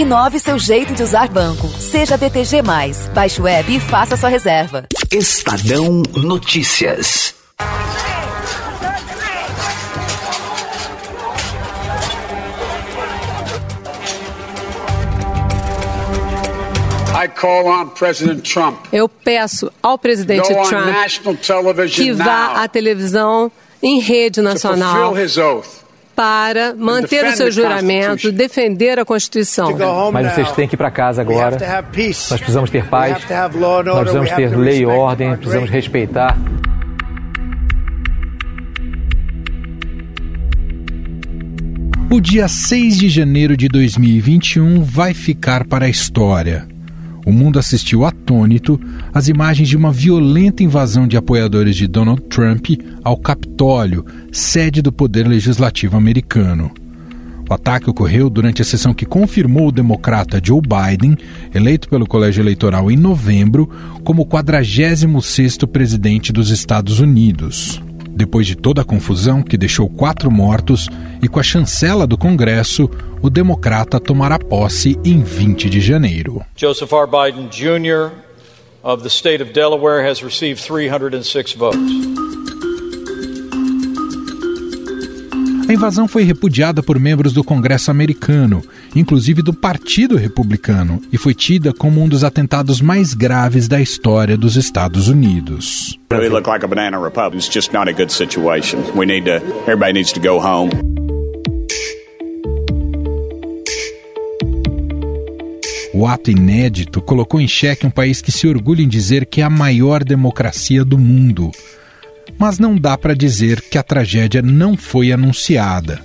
Inove seu jeito de usar banco. Seja BTG. Baixe o app e faça sua reserva. Estadão Notícias. Eu peço ao presidente Trump que vá à televisão em rede nacional para manter o seu juramento, defender a Constituição. Mas vocês têm que ir para casa agora. Nós precisamos ter paz, nós precisamos ter lei e ordem, precisamos respeitar. O dia 6 de janeiro de 2021 vai ficar para a história. O mundo assistiu atônito às imagens de uma violenta invasão de apoiadores de Donald Trump ao Capitólio, sede do Poder Legislativo americano. O ataque ocorreu durante a sessão que confirmou o democrata Joe Biden, eleito pelo Colégio Eleitoral em novembro, como 46º presidente dos Estados Unidos. Depois de toda a confusão que deixou quatro mortos e com a chancela do Congresso, o democrata tomará posse em 20 de janeiro. Joseph R. Biden Jr. of the state of Delaware has received 306 votes. A invasão foi repudiada por membros do Congresso americano, inclusive do Partido Republicano, e foi tida como um dos atentados mais graves da história dos Estados Unidos. We look like a banana republic. It's just not a good situation. We need to everybody needs to go home. O ato inédito colocou em xeque um país que se orgulha em dizer que é a maior democracia do mundo mas não dá para dizer que a tragédia não foi anunciada.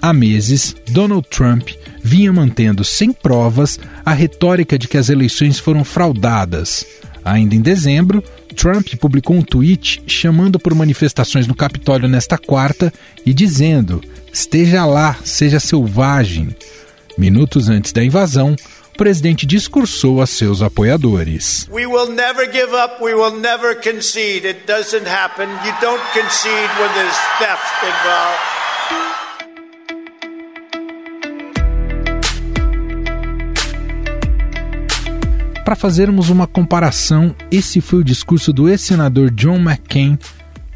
Há meses, Donald Trump vinha mantendo sem provas a retórica de que as eleições foram fraudadas. Ainda em dezembro, Trump publicou um tweet chamando por manifestações no Capitólio nesta quarta e dizendo: esteja lá, seja selvagem. Minutos antes da invasão, o presidente discursou a seus apoiadores. We will never give up, we will never concede. It doesn't happen. You don't concede when there's theft involved. Para fazermos uma comparação, esse foi o discurso do ex-senador John McCain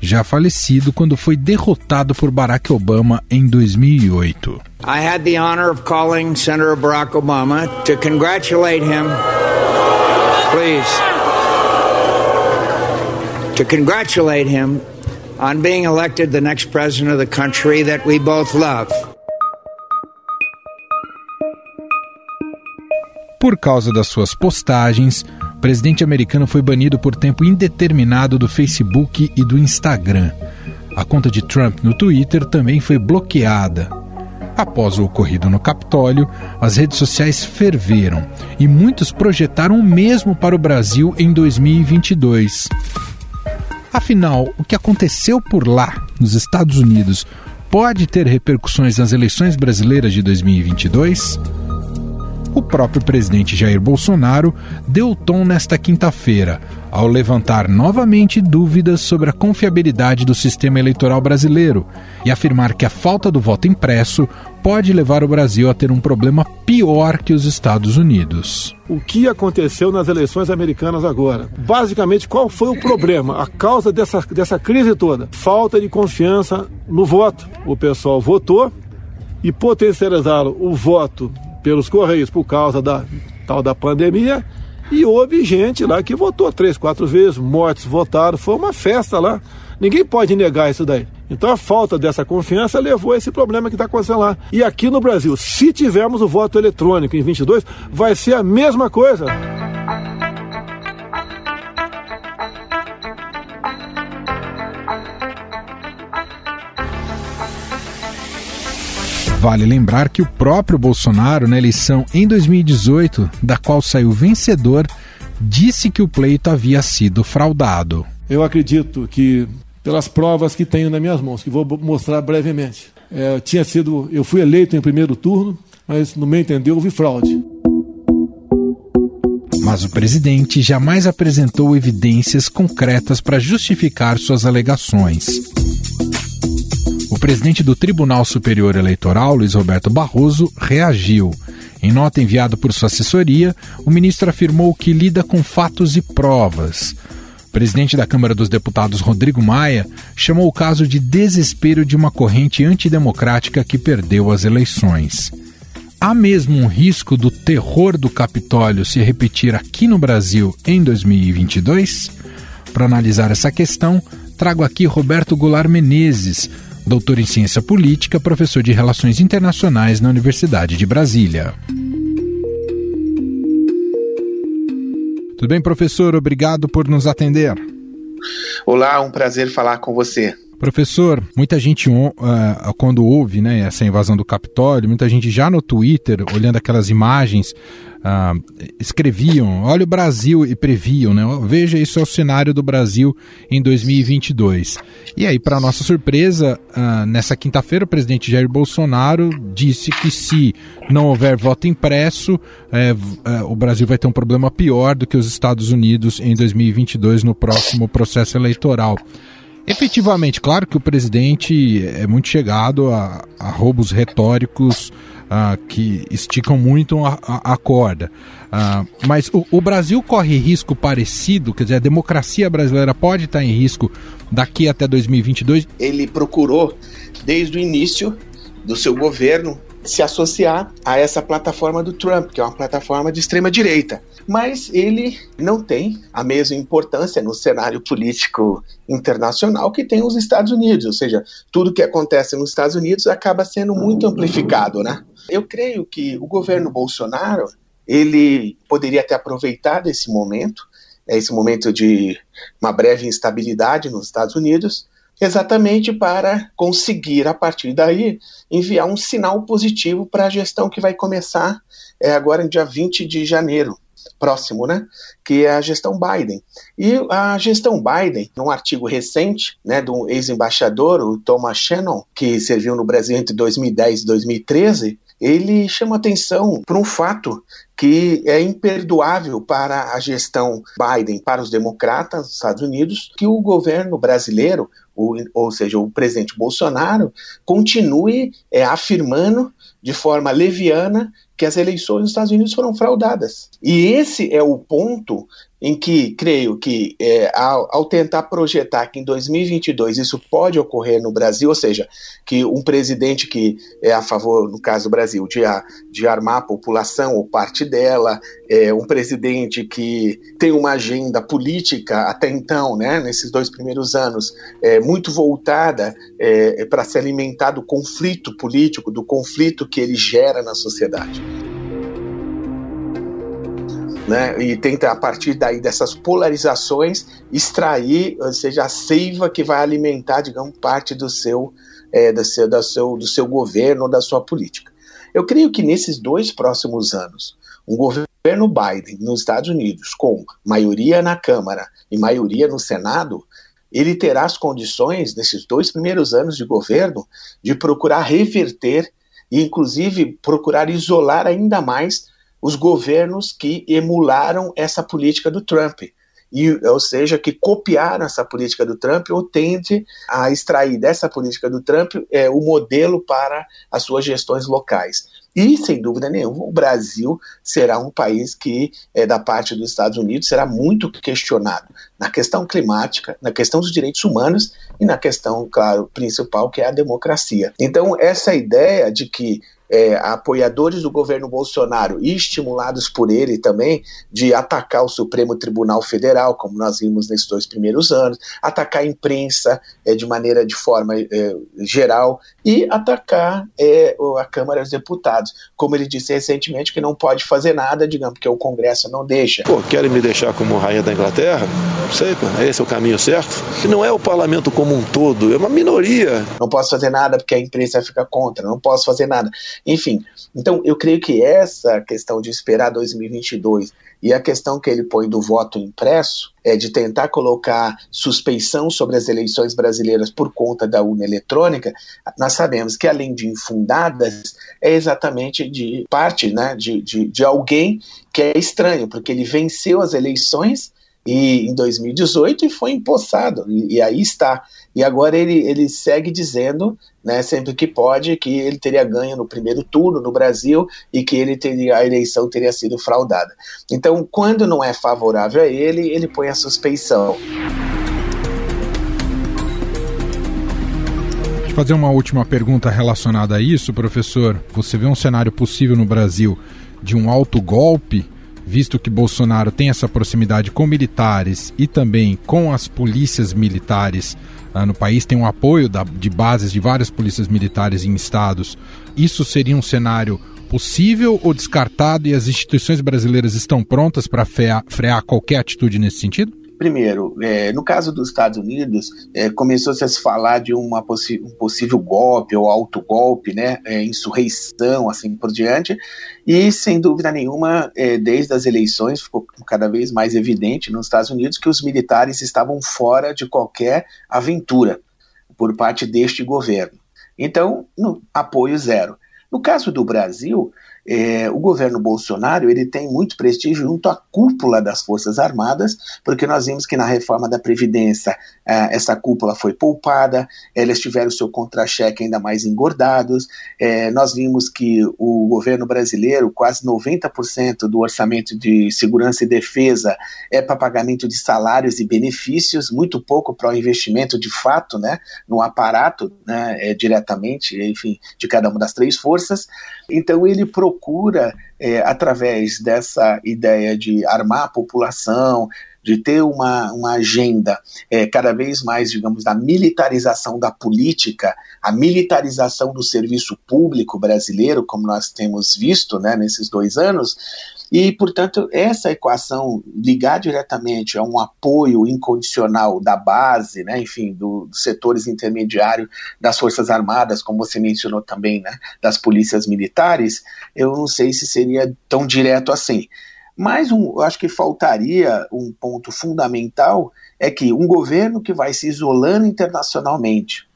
já falecido quando foi derrotado por Barack Obama em 2008. I had the honor of calling Senator Barack Obama to congratulate him. Please. To congratulate him on being elected the next president of the country that we both love. Por causa das suas postagens, o presidente americano foi banido por tempo indeterminado do Facebook e do Instagram. A conta de Trump no Twitter também foi bloqueada. Após o ocorrido no Capitólio, as redes sociais ferveram e muitos projetaram o mesmo para o Brasil em 2022. Afinal, o que aconteceu por lá, nos Estados Unidos, pode ter repercussões nas eleições brasileiras de 2022? O próprio presidente Jair Bolsonaro deu tom nesta quinta-feira, ao levantar novamente dúvidas sobre a confiabilidade do sistema eleitoral brasileiro e afirmar que a falta do voto impresso pode levar o Brasil a ter um problema pior que os Estados Unidos. O que aconteceu nas eleições americanas agora? Basicamente, qual foi o problema? A causa dessa, dessa crise toda? Falta de confiança no voto. O pessoal votou e potencializaram o voto pelos Correios por causa da tal da pandemia. E houve gente lá que votou três, quatro vezes, mortes votaram, foi uma festa lá. Ninguém pode negar isso daí. Então a falta dessa confiança levou a esse problema que está acontecendo lá. E aqui no Brasil, se tivermos o voto eletrônico em 22, vai ser a mesma coisa. Vale lembrar que o próprio Bolsonaro, na eleição em 2018, da qual saiu vencedor, disse que o pleito havia sido fraudado. Eu acredito que, pelas provas que tenho nas minhas mãos, que vou mostrar brevemente, é, tinha sido, eu fui eleito em primeiro turno, mas no meu entender houve fraude. Mas o presidente jamais apresentou evidências concretas para justificar suas alegações. O presidente do Tribunal Superior Eleitoral, Luiz Roberto Barroso, reagiu Em nota enviada por sua assessoria, o ministro afirmou que lida com fatos e provas. O presidente da Câmara dos Deputados, Rodrigo Maia, chamou o caso de desespero de uma corrente antidemocrática que perdeu as eleições. Há mesmo um risco do terror do Capitólio se repetir aqui no Brasil em 2022? Para analisar essa questão, trago aqui Roberto Goulart Menezes, doutor em ciência política, professor de relações internacionais na Universidade de Brasília. Tudo bem, professor? Obrigado por nos atender. Olá, um prazer falar com você. Professor, muita gente uh, quando ouve né, essa invasão do Capitólio, muita gente já no Twitter, olhando aquelas imagens, uh, escreviam: olha o Brasil e previam, né? Veja isso é o cenário do Brasil em 2022. E aí, para nossa surpresa, uh, nessa quinta-feira, o presidente Jair Bolsonaro disse que se não houver voto impresso, é, é, o Brasil vai ter um problema pior do que os Estados Unidos em 2022 no próximo processo eleitoral. Efetivamente, claro que o presidente é muito chegado a, a roubos retóricos uh, que esticam muito a, a, corda. Uh, mas o, o, Brasil corre risco parecido, quer dizer, a democracia brasileira pode estar em risco daqui até 2022? Ele procurou, desde o início do seu governo, se associar a essa plataforma do Trump, que é uma plataforma de extrema direita. Mas ele não tem a mesma importância no cenário político internacional que tem os Estados Unidos, ou seja, tudo que acontece nos Estados Unidos acaba sendo muito amplificado, né? Eu creio que o governo Bolsonaro ele poderia ter aproveitado esse momento, esse momento de uma breve instabilidade nos Estados Unidos, exatamente para conseguir, a partir daí, enviar um sinal positivo para a gestão que vai começar é, agora em dia 20 de janeiro próximo, né? Que é a gestão Biden. E a gestão Biden, num artigo recente, né, do ex-embaixador, o Thomas Shannon, que serviu no Brasil entre 2010 e 2013, ele chama atenção para um fato que é imperdoável para a gestão Biden, para os democratas dos Estados Unidos, que o governo brasileiro, ou, ou seja, o presidente Bolsonaro, continue é, afirmando de forma leviana que as eleições nos Estados Unidos foram fraudadas. E esse é o ponto em que creio que é, ao, ao, tentar projetar que em 2022 isso pode ocorrer no Brasil, ou seja, que um presidente que é a favor, no caso do Brasil, de, de armar a população ou parte dela, é, um presidente que tem uma agenda política até então, né, nesses dois primeiros anos, é, muito voltada é, para se alimentar do conflito político, do conflito que ele gera na sociedade né? E tenta a partir daí dessas polarizações extrair, ou seja, a seiva que vai alimentar, digamos, parte do seu, é, do seu, do seu, do seu governo ou da sua política. Eu creio que nesses dois próximos anos, um governo Biden nos Estados Unidos, com maioria na Câmara e maioria no Senado, ele terá as condições, nesses dois primeiros anos de governo, de procurar reverter e, inclusive, procurar isolar ainda mais os governos que emularam essa política do Trump. E, ou seja, que copiaram essa política do Trump ou tende a extrair dessa política do Trump é, o modelo para as suas gestões locais. E, sem dúvida nenhuma, o Brasil será um país que, é, da parte dos Estados Unidos, será muito questionado na questão climática, na questão dos direitos humanos e na questão, claro, principal, que é a democracia. Então, essa ideia de que é, apoiadores do governo Bolsonaro e estimulados por ele também de atacar o Supremo Tribunal Federal, como nós vimos nesses dois primeiros anos, atacar a imprensa é, de maneira de forma é, geral e atacar é, a Câmara dos Deputados, como ele disse recentemente que não pode fazer nada, digamos, porque o Congresso não deixa. Pô, querem me deixar como rainha da Inglaterra? Não sei, pô, esse é o caminho certo? Não é o parlamento como um todo, é uma minoria. Não posso fazer nada porque a imprensa fica contra, não posso fazer nada. Enfim, então eu creio que essa questão de esperar 2022 e a questão que ele põe do voto impresso é de tentar colocar suspeição sobre as eleições brasileiras por conta da urna eletrônica, nós sabemos que além de infundadas, é exatamente de parte né, de, de, de alguém que é estranho, porque ele venceu as eleições e, em 2018 e foi empossado, e, e aí está. E agora ele, ele segue dizendo, né, sempre que pode, que ele teria ganho no primeiro turno no Brasil e que ele teria, a eleição teria sido fraudada. Então, quando não é favorável a ele, ele põe a suspeição. fazer uma última pergunta relacionada a isso, professor. Você vê um cenário possível no Brasil de um alto golpe, visto que Bolsonaro tem essa proximidade com militares e também com as polícias militares ah, no país, tem um apoio da, de bases de várias polícias militares em estados. Isso seria um cenário possível ou descartado e as instituições brasileiras estão prontas para frear, frear qualquer atitude nesse sentido? Primeiro, é, no caso dos Estados Unidos, é, começou-se a se falar de uma um possível golpe ou autogolpe, né, é, insurreição, assim por diante, e sem dúvida nenhuma, é, desde as eleições ficou cada vez mais evidente nos Estados Unidos que os militares estavam fora de qualquer aventura por parte deste governo. Então, no, apoio zero. No caso do Brasil, é, o governo Bolsonaro ele tem muito prestígio junto à cúpula das Forças Armadas, porque nós vimos que na reforma da Previdência é, essa cúpula foi poupada, eles tiveram seu contra-cheque ainda mais engordados, é, nós vimos que o governo brasileiro, quase 90% do orçamento de segurança e defesa é para pagamento de salários e benefícios, muito pouco para o investimento de fato né, no aparato né, é, diretamente, enfim, de cada uma das três forças. Então ele procura, é, através dessa ideia de armar a população, de ter uma, uma agenda é, cada vez mais, digamos, da militarização da política, a militarização do serviço público brasileiro, como nós temos visto né, nesses dois anos, e, portanto, essa equação ligar diretamente a um apoio incondicional da base, né, enfim, do, dos setores intermediários das Forças Armadas, como você mencionou também, né, das polícias militares, eu não sei se seria tão direto assim. Mas um, eu acho que faltaria um ponto fundamental é que um governo que vai se isolando internacionalmente,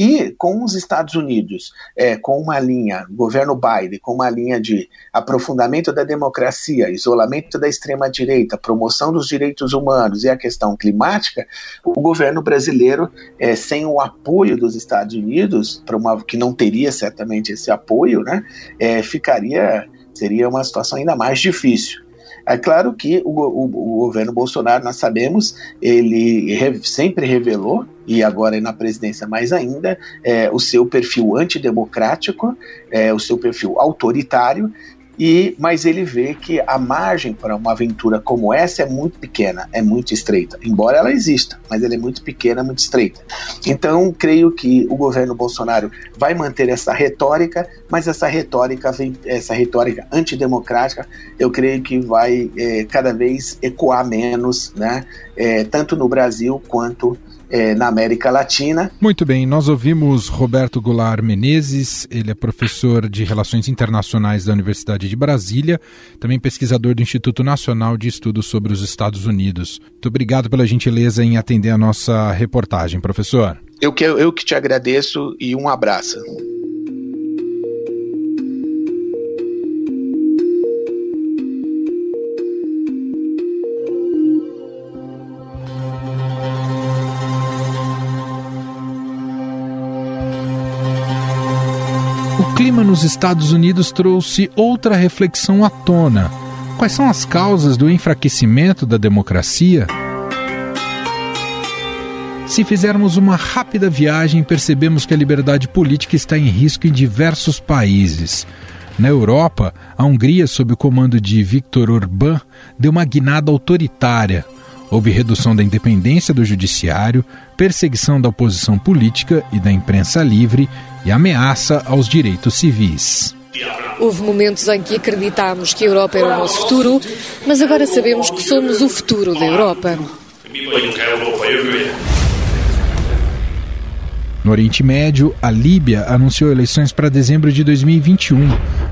e com os Estados Unidos, é, com uma linha, governo Biden, com uma linha de aprofundamento da democracia, isolamento da extrema-direita, promoção dos direitos humanos e a questão climática, o governo brasileiro, é, sem o apoio dos Estados Unidos, uma, que não teria certamente esse apoio, né, é, ficaria, seria uma situação ainda mais difícil. É claro que o, o, o governo Bolsonaro, nós sabemos, ele re, sempre revelou, e agora na presidência mais ainda, é, o seu perfil antidemocrático, é, o seu perfil autoritário, e mas ele vê que a margem para uma aventura como essa é muito pequena, é muito estreita, embora ela exista, mas ela é muito pequena, muito estreita. Então, creio que o governo Bolsonaro vai manter essa retórica, mas essa retórica, essa retórica antidemocrática, eu creio que vai é, cada vez ecoar menos, né, é, tanto no Brasil quanto é, na América Latina. Muito bem, nós ouvimos Roberto Goulart Menezes, ele é professor de Relações Internacionais da Universidade de Brasília, também pesquisador do Instituto Nacional de Estudos sobre os Estados Unidos. Muito obrigado pela gentileza em atender a nossa reportagem, professor. Eu que, eu que te agradeço e um abraço. Nos Estados Unidos trouxe outra reflexão à tona. Quais são as causas do enfraquecimento da democracia? Se fizermos uma rápida viagem, percebemos que a liberdade política está em risco em diversos países. Na Europa, a Hungria, sob o comando de Viktor Orbán, deu uma guinada autoritária. Houve redução da independência do judiciário, perseguição da oposição política e da imprensa livre e ameaça aos direitos civis. Houve momentos em que acreditámos que a Europa era o nosso futuro, mas agora sabemos que somos o futuro da Europa. No Oriente Médio, a Líbia anunciou eleições para dezembro de 2021,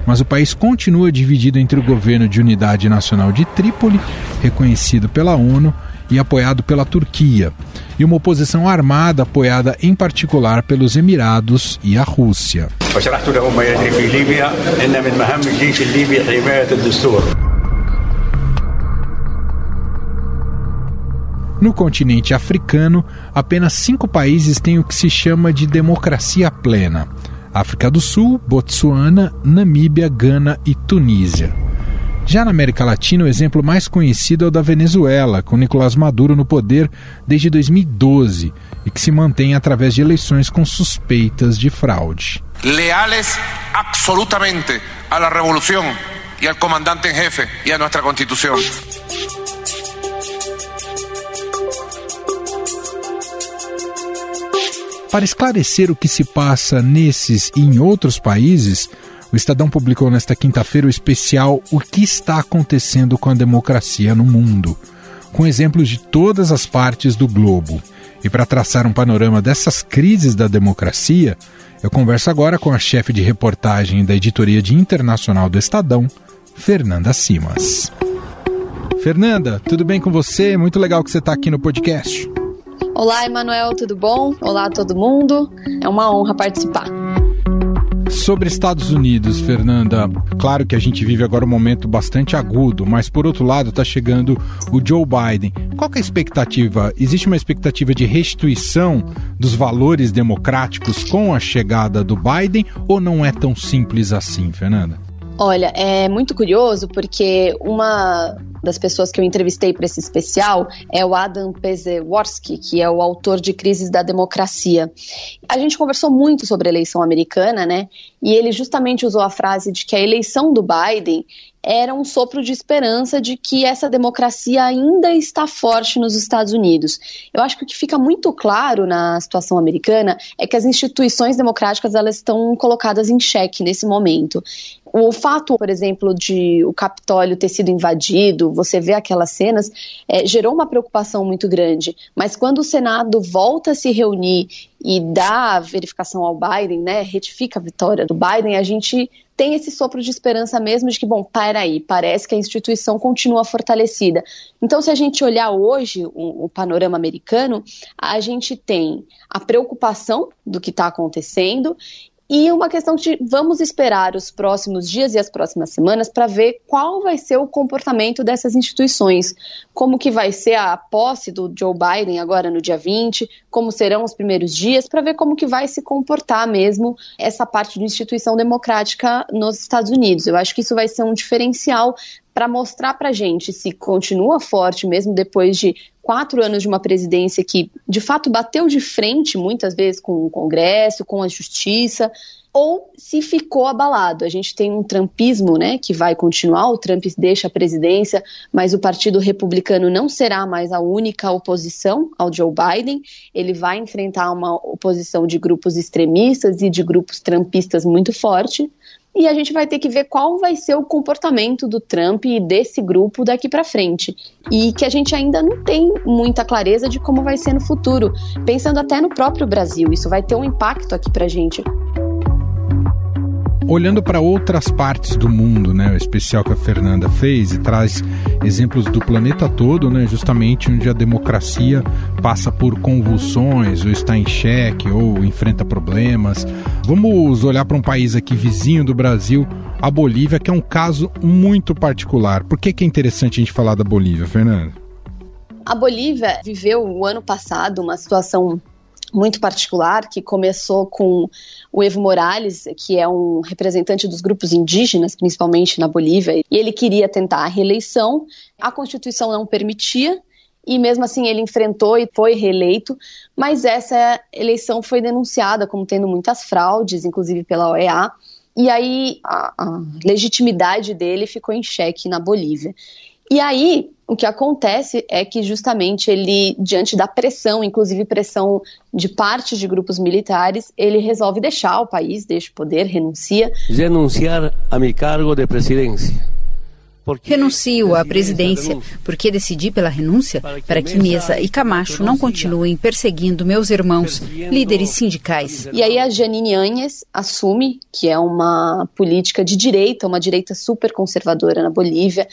mas o país continua dividido entre o governo de unidade nacional de Trípoli, reconhecido pela ONU, e apoiado pela Turquia, e uma oposição armada apoiada em particular pelos Emirados e a Rússia. No continente africano, apenas cinco países têm o que se chama de democracia plena: África do Sul, Botsuana, Namíbia, Gana e Tunísia. Já na América Latina, o exemplo mais conhecido é o da Venezuela, com Nicolás Maduro no poder desde 2012 e que se mantém através de eleições com suspeitas de fraude. Leales absolutamente à revolução e ao comandante em jefe e à nossa Constituição. Para esclarecer o que se passa nesses e em outros países, o Estadão publicou nesta quinta-feira o especial O que está acontecendo com a democracia no mundo, com exemplos de todas as partes do globo. E para traçar um panorama dessas crises da democracia, eu converso agora com a chefe de reportagem da editoria de internacional do Estadão, Fernanda Simas. Fernanda, tudo bem com você? Muito legal que você está aqui no podcast. Olá, Emanuel, tudo bom? Olá a todo mundo. É uma honra participar. Sobre Estados Unidos, Fernanda, claro que a gente vive agora um momento bastante agudo, mas por outro lado está chegando o Joe Biden. Qual é a expectativa? Existe uma expectativa de restituição dos valores democráticos com a chegada do Biden ou não é tão simples assim, Fernanda? Olha, é muito curioso porque uma das pessoas que eu entrevistei para esse especial é o Adam Pezeworski, que é o autor de Crises da Democracia. A gente conversou muito sobre a eleição americana, né? E ele justamente usou a frase de que a eleição do Biden era um sopro de esperança de que essa democracia ainda está forte nos Estados Unidos. Eu acho que o que fica muito claro na situação americana é que as instituições democráticas elas estão colocadas em xeque nesse momento. O fato, por exemplo, de o Capitólio ter sido invadido, você vê aquelas cenas, é, gerou uma preocupação muito grande. Mas quando o Senado volta a se reunir e dá a verificação ao Biden, né, retifica a vitória do Biden, a gente tem esse sopro de esperança mesmo de que, bom, para aí, parece que a instituição continua fortalecida. Então, se a gente olhar hoje o, o panorama americano, a gente tem a preocupação do que está acontecendo e uma questão de vamos esperar os próximos dias e as próximas semanas para ver qual vai ser o comportamento dessas instituições. Como que vai ser a posse do Joe Biden agora no dia 20, como serão os primeiros dias, para ver como que vai se comportar mesmo essa parte de instituição democrática nos Estados Unidos. Eu acho que isso vai ser um diferencial para mostrar para a gente se continua forte mesmo depois de quatro anos de uma presidência que, de fato, bateu de frente muitas vezes com o Congresso, com a Justiça, ou se ficou abalado. A gente tem um trumpismo, né, que vai continuar, o Trump deixa a presidência, mas o Partido Republicano não será mais a única oposição ao Joe Biden, ele vai enfrentar uma oposição de grupos extremistas e de grupos trumpistas muito forte, e a gente vai ter que ver qual vai ser o comportamento do Trump e desse grupo daqui para frente. E que a gente ainda não tem muita clareza de como vai ser no futuro, pensando até no próprio Brasil. Isso vai ter um impacto aqui para gente olhando para outras partes do mundo, né, o especial que a Fernanda fez e traz exemplos do planeta todo, né, justamente onde a democracia passa por convulsões, ou está em xeque, ou enfrenta problemas. Vamos olhar para um país aqui vizinho do Brasil, a Bolívia, que é um caso muito particular. Por que, que é interessante a gente falar da Bolívia, Fernanda? A Bolívia viveu o ano passado uma situação muito particular que começou com o Evo Morales, que é um representante dos grupos indígenas, principalmente na Bolívia, e ele queria tentar a reeleição. A Constituição não permitia, e mesmo assim ele enfrentou e foi reeleito, mas essa eleição foi denunciada como tendo muitas fraudes, inclusive pela OEA, e aí a, a legitimidade dele ficou em xeque na Bolívia. E aí, o que acontece é que justamente ele, diante da pressão, inclusive pressão de parte de grupos militares, ele resolve deixar o país, deixa o poder, renuncia. Renunciar a meu cargo de presidência. Renuncio à presidência porque decidi pela renúncia para que Mesa e Camacho não continuem perseguindo meus irmãos, líderes sindicais. E aí a Janine Anhes assume que é uma política de direita, uma direita super conservadora na Bolívia.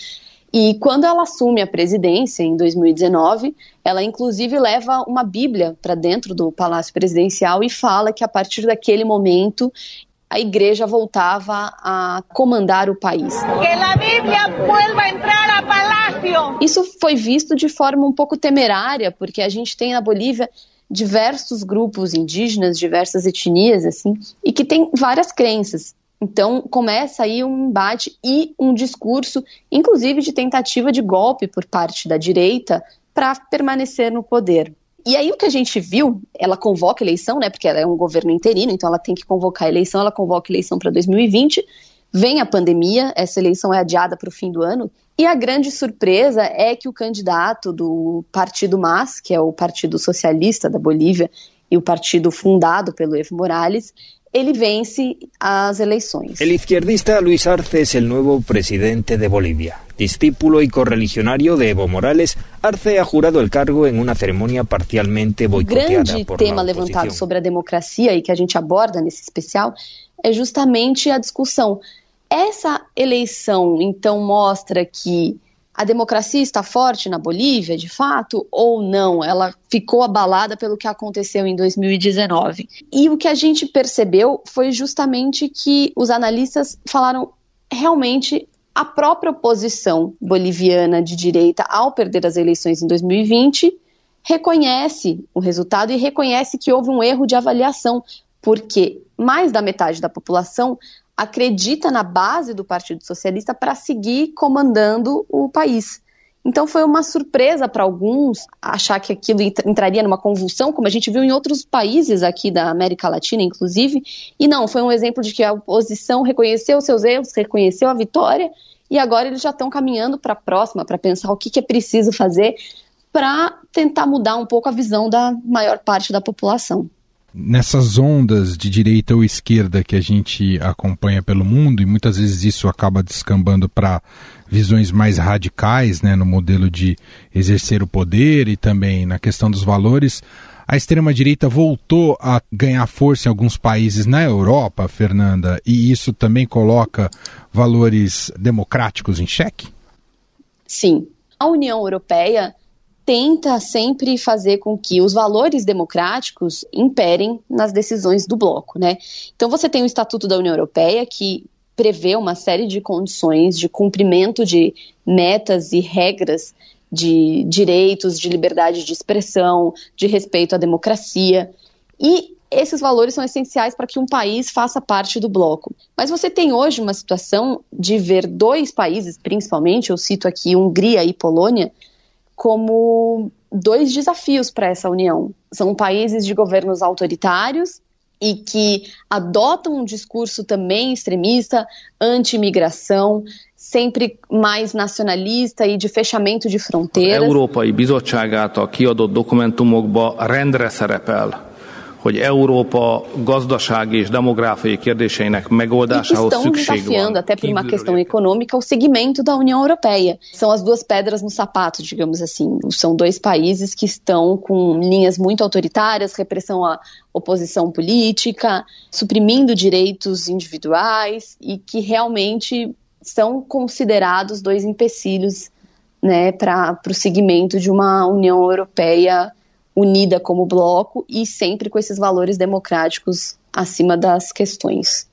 E quando ela assume a presidência, em 2019, ela inclusive leva uma Bíblia para dentro do Palácio Presidencial e fala que a partir daquele momento a igreja voltava a comandar o país. Que a Bíblia vuelva a entrar ao palácio. Isso foi visto de forma um pouco temerária, porque a gente tem na Bolívia diversos grupos indígenas, diversas etnias, assim, e que tem várias crenças. Então começa aí um embate e um discurso, inclusive de tentativa de golpe por parte da direita para permanecer no poder. E aí o que a gente viu, ela convoca eleição, né? Porque ela é um governo interino, então ela tem que convocar eleição, ela convoca eleição para 2020. Vem a pandemia, essa eleição é adiada para o fim do ano, e a grande surpresa é que o candidato do Partido MAS, que é o Partido Socialista da Bolívia, e o partido fundado pelo Evo Morales, ele vence as eleições. El izquierdista Luis Arce es el nuevo presidente de Bolivia. Discípulo y correligionario de Evo Morales, Arce ha jurado el cargo en una ceremonia parcialmente boicoteada por grande tema levantado sobre a democracia e que a gente aborda nesse especial é justamente a discussão. Essa eleição, então, mostra que a democracia está forte na Bolívia, de fato, ou não? Ela ficou abalada pelo que aconteceu em 2019. E o que a gente percebeu foi justamente que os analistas falaram realmente a própria oposição boliviana de direita, ao perder as eleições em 2020, reconhece o resultado e reconhece que houve um erro de avaliação, porque mais da metade da população acredita na base do Partido Socialista para seguir comandando o país. Então foi uma surpresa para alguns achar que aquilo entraria numa convulsão, como a gente viu em outros países aqui da América Latina, inclusive. E não, foi um exemplo de que a oposição reconheceu seus erros, reconheceu a vitória, e agora eles já estão caminhando para a próxima, para pensar o que, que é preciso fazer para tentar mudar um pouco a visão da maior parte da população nessas ondas de direita ou esquerda que a gente acompanha pelo mundo, e muitas vezes isso acaba descambando para visões mais radicais, né, no modelo de exercer o poder e também na questão dos valores, a extrema-direita voltou a ganhar força em alguns países na Europa, Fernanda, e isso também coloca valores democráticos em xeque? Sim. A União Europeia tenta sempre fazer com que os valores democráticos imperem nas decisões do bloco, né? Então você tem o Estatuto da União Europeia que prevê uma série de condições de cumprimento de metas e regras de direitos, de liberdade de expressão, de respeito à democracia. E esses valores são essenciais para que um país faça parte do bloco. Mas você tem hoje uma situação de ver dois países, principalmente, eu cito aqui Hungria e Polônia, como dois desafios para essa união. São países de governos autoritários e que adotam um discurso também extremista, anti-imigração, sempre mais nacionalista e de fechamento de fronteiras. Európai Bizottság által kiadott dokumentumokba rendre szerepel hogy Európa gazdasági és demográfiai kérdéseinek megoldásához estão desafiando, até por uma questão econômica, o segmento da União Europeia. São as duas pedras no sapato, digamos assim. São dois países que estão com linhas muito autoritárias, repressão à oposição política, suprimindo direitos individuais e que realmente são considerados dois empecilhos né, para o segmento de uma União Europeia unida como bloco e sempre com esses valores democráticos acima das questões.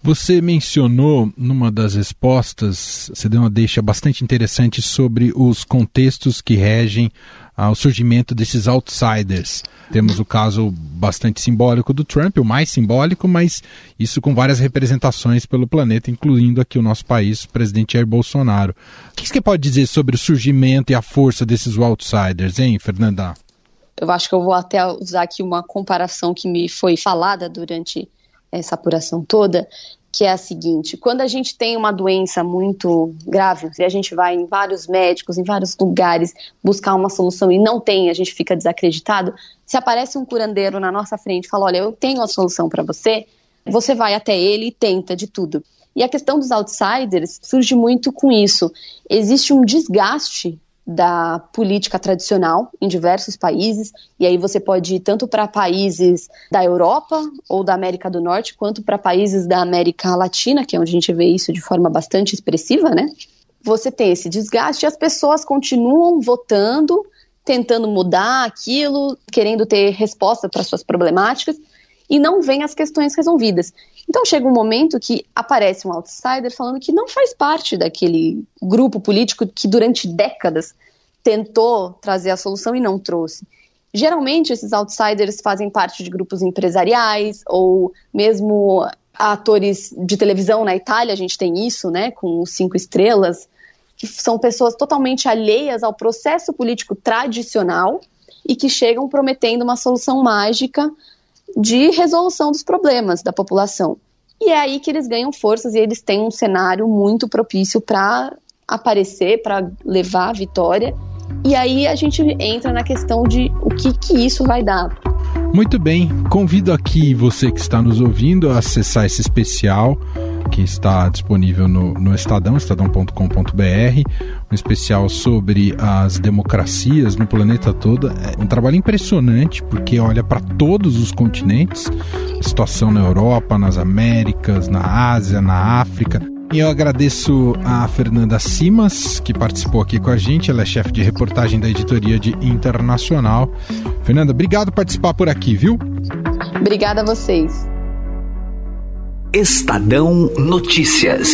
Você mencionou numa das respostas, você deu uma deixa bastante interessante sobre os contextos que regem ao surgimento desses outsiders. Temos o caso bastante simbólico do Trump, o mais simbólico, mas isso com várias representações pelo planeta, incluindo aqui o nosso país, o presidente Jair Bolsonaro. O que você pode dizer sobre o surgimento e a força desses outsiders, hein, Fernanda? Eu acho que eu vou até usar aqui uma comparação que me foi falada durante essa apuração toda, que é a seguinte: quando a gente tem uma doença muito grave e a gente vai em vários médicos, em vários lugares buscar uma solução e não tem, a gente fica desacreditado. Se aparece um curandeiro na nossa frente e fala: Olha, eu tenho a solução para você, você vai até ele e tenta de tudo. E a questão dos outsiders surge muito com isso. Existe um desgaste da política tradicional em diversos países, e aí você pode ir tanto para países da Europa ou da América do Norte, quanto para países da América Latina, que é onde a gente vê isso de forma bastante expressiva, né? Você tem esse desgaste e as pessoas continuam votando, tentando mudar aquilo, querendo ter resposta para suas problemáticas, e não vem as questões resolvidas. Então chega um momento que aparece um outsider falando que não faz parte daquele grupo político que durante décadas tentou trazer a solução e não trouxe. Geralmente esses outsiders fazem parte de grupos empresariais ou mesmo atores de televisão na Itália, a gente tem isso, né, com os cinco estrelas, que são pessoas totalmente alheias ao processo político tradicional e que chegam prometendo uma solução mágica de resolução dos problemas da população. E é aí que eles ganham forças e eles têm um cenário muito propício para aparecer, para levar a vitória. E aí a gente entra na questão de o que, que isso vai dar. Muito bem, convido aqui você que está nos ouvindo a acessar esse especial que está disponível no, no Estadão, estadão.com.br, um especial sobre as democracias no planeta todo. É um trabalho impressionante porque olha para todos os continentes, a situação na Europa, nas Américas, na Ásia, na África. E eu agradeço a Fernanda Simas, que participou aqui com a gente. Ela é chefe de reportagem da editoria de Internacional. Fernanda, obrigado por participar por aqui, viu? Obrigada a vocês. Estadão Notícias.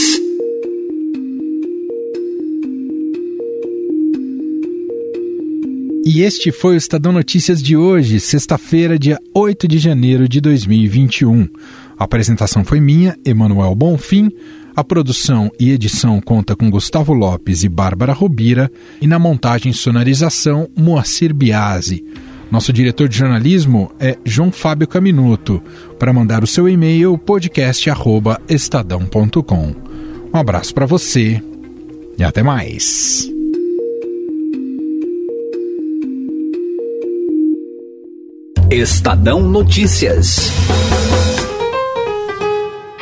E este foi o Estadão Notícias de hoje, sexta-feira, dia 8 de janeiro de 2021. A apresentação foi minha, Emanuel Bonfim. A produção e edição conta com Gustavo Lopes e Bárbara Robira. E na montagem e sonorização, Moacir Biasi. Nosso diretor de jornalismo é João Fábio Caminuto. Para mandar o seu e-mail, podcast@estadão.com. Um abraço para você e até mais. Estadão Notícias.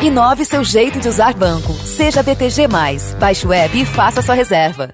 Inove seu jeito de usar banco. Seja BTG+. Baixe o app e faça sua reserva.